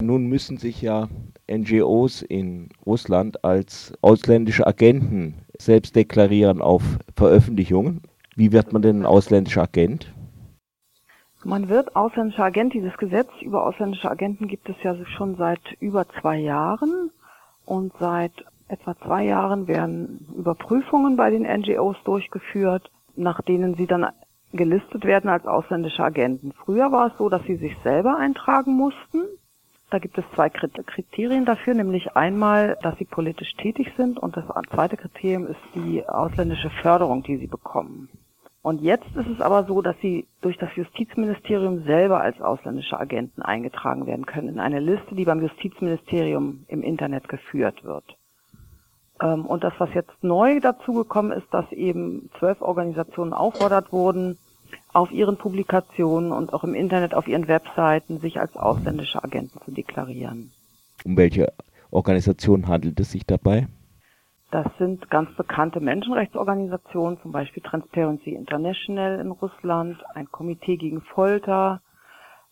Nun müssen sich ja NGOs in Russland als ausländische Agenten selbst deklarieren auf Veröffentlichungen. Wie wird man denn ein ausländischer Agent? Man wird ausländischer Agent. Dieses Gesetz über ausländische Agenten gibt es ja schon seit über zwei Jahren. Und seit etwa zwei Jahren werden Überprüfungen bei den NGOs durchgeführt, nach denen sie dann gelistet werden als ausländische Agenten. Früher war es so, dass sie sich selber eintragen mussten. Da gibt es zwei Kriterien dafür, nämlich einmal, dass sie politisch tätig sind und das zweite Kriterium ist die ausländische Förderung, die sie bekommen. Und jetzt ist es aber so, dass sie durch das Justizministerium selber als ausländische Agenten eingetragen werden können in eine Liste, die beim Justizministerium im Internet geführt wird. Ähm, und das, was jetzt neu dazugekommen ist, dass eben zwölf Organisationen auffordert wurden, auf ihren Publikationen und auch im Internet auf ihren Webseiten sich als ausländische Agenten zu deklarieren. Um welche Organisation handelt es sich dabei? Das sind ganz bekannte Menschenrechtsorganisationen, zum Beispiel Transparency International in Russland, ein Komitee gegen Folter,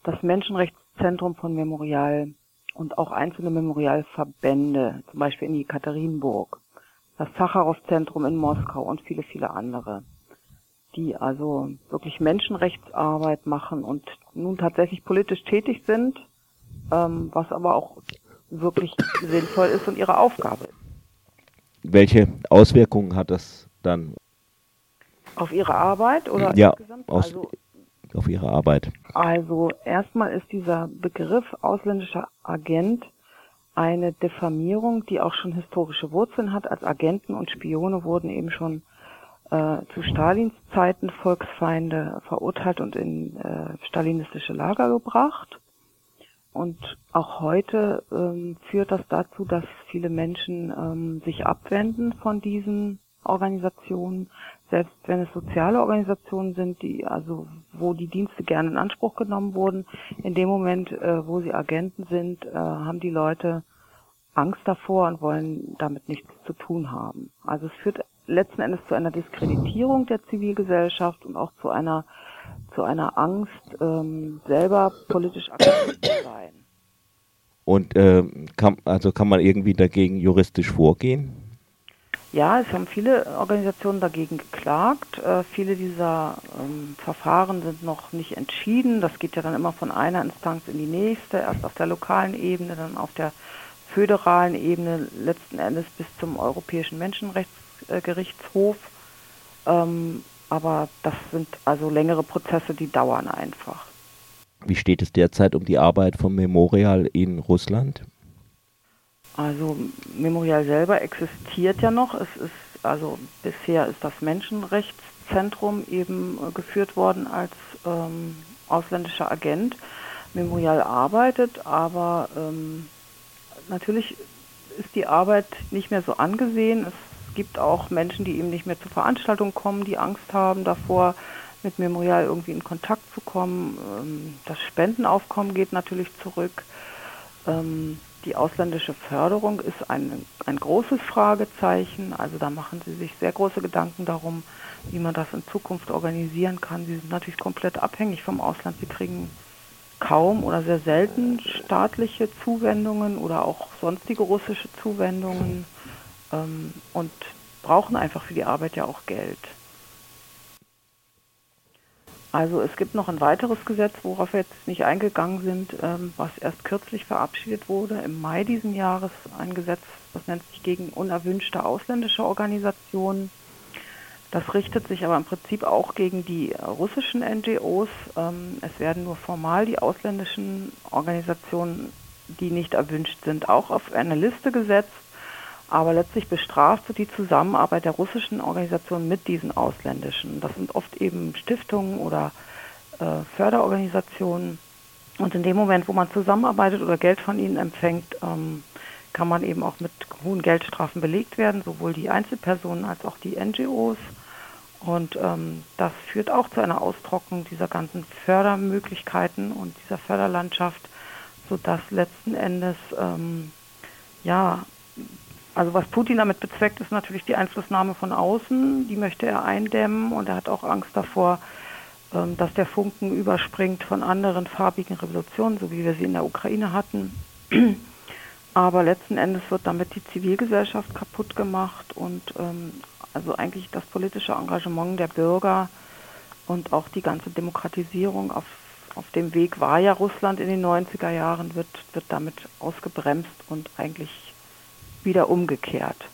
das Menschenrechtszentrum von Memorial und auch einzelne Memorialverbände, zum Beispiel in Jekaterinburg, das Sacharow-Zentrum in Moskau und viele, viele andere die also wirklich Menschenrechtsarbeit machen und nun tatsächlich politisch tätig sind, ähm, was aber auch wirklich sinnvoll ist und ihre Aufgabe ist. Welche Auswirkungen hat das dann? Auf ihre Arbeit oder ja, insgesamt? Aus, also, auf ihre Arbeit. Also erstmal ist dieser Begriff ausländischer Agent eine Diffamierung, die auch schon historische Wurzeln hat. Als Agenten und Spione wurden eben schon äh, zu Stalins Zeiten Volksfeinde verurteilt und in äh, stalinistische Lager gebracht. Und auch heute ähm, führt das dazu, dass viele Menschen ähm, sich abwenden von diesen Organisationen, selbst wenn es soziale Organisationen sind, die also wo die Dienste gerne in Anspruch genommen wurden. In dem Moment, äh, wo sie Agenten sind, äh, haben die Leute Angst davor und wollen damit nichts zu tun haben. Also es führt letzten Endes zu einer Diskreditierung der Zivilgesellschaft und auch zu einer zu einer Angst, ähm, selber politisch aktiv zu sein. Und äh, kann, also kann man irgendwie dagegen juristisch vorgehen? Ja, es haben viele Organisationen dagegen geklagt. Äh, viele dieser ähm, Verfahren sind noch nicht entschieden. Das geht ja dann immer von einer Instanz in die nächste, erst auf der lokalen Ebene, dann auf der föderalen Ebene, letzten Endes bis zum Europäischen Menschenrechtsgericht. Gerichtshof. Ähm, aber das sind also längere Prozesse, die dauern einfach. Wie steht es derzeit um die Arbeit vom Memorial in Russland? Also Memorial selber existiert ja noch. Es ist also bisher ist das Menschenrechtszentrum eben äh, geführt worden als ähm, ausländischer Agent. Memorial arbeitet, aber ähm, natürlich ist die Arbeit nicht mehr so angesehen. Es gibt auch Menschen, die eben nicht mehr zur Veranstaltung kommen, die Angst haben davor, mit Memorial irgendwie in Kontakt zu kommen. Ähm, das Spendenaufkommen geht natürlich zurück. Ähm, die ausländische Förderung ist ein, ein großes Fragezeichen. Also da machen sie sich sehr große Gedanken darum, wie man das in Zukunft organisieren kann. Sie sind natürlich komplett abhängig vom Ausland. Sie kriegen kaum oder sehr selten staatliche Zuwendungen oder auch sonstige russische Zuwendungen ähm, und brauchen einfach für die Arbeit ja auch Geld. Also es gibt noch ein weiteres Gesetz, worauf wir jetzt nicht eingegangen sind, ähm, was erst kürzlich verabschiedet wurde, im Mai diesen Jahres, ein Gesetz, das nennt sich gegen unerwünschte ausländische Organisationen. Das richtet sich aber im Prinzip auch gegen die russischen NGOs. Ähm, es werden nur formal die ausländischen Organisationen, die nicht erwünscht sind, auch auf eine Liste gesetzt aber letztlich bestraft die Zusammenarbeit der russischen Organisationen mit diesen ausländischen. Das sind oft eben Stiftungen oder äh, Förderorganisationen. Und in dem Moment, wo man zusammenarbeitet oder Geld von ihnen empfängt, ähm, kann man eben auch mit hohen Geldstrafen belegt werden, sowohl die Einzelpersonen als auch die NGOs. Und ähm, das führt auch zu einer Austrocknung dieser ganzen Fördermöglichkeiten und dieser Förderlandschaft, sodass letzten Endes ähm, ja also was Putin damit bezweckt, ist natürlich die Einflussnahme von außen. Die möchte er eindämmen und er hat auch Angst davor, ähm, dass der Funken überspringt von anderen farbigen Revolutionen, so wie wir sie in der Ukraine hatten. Aber letzten Endes wird damit die Zivilgesellschaft kaputt gemacht und ähm, also eigentlich das politische Engagement der Bürger und auch die ganze Demokratisierung auf, auf dem Weg war ja Russland in den 90er Jahren, wird, wird damit ausgebremst und eigentlich wieder umgekehrt.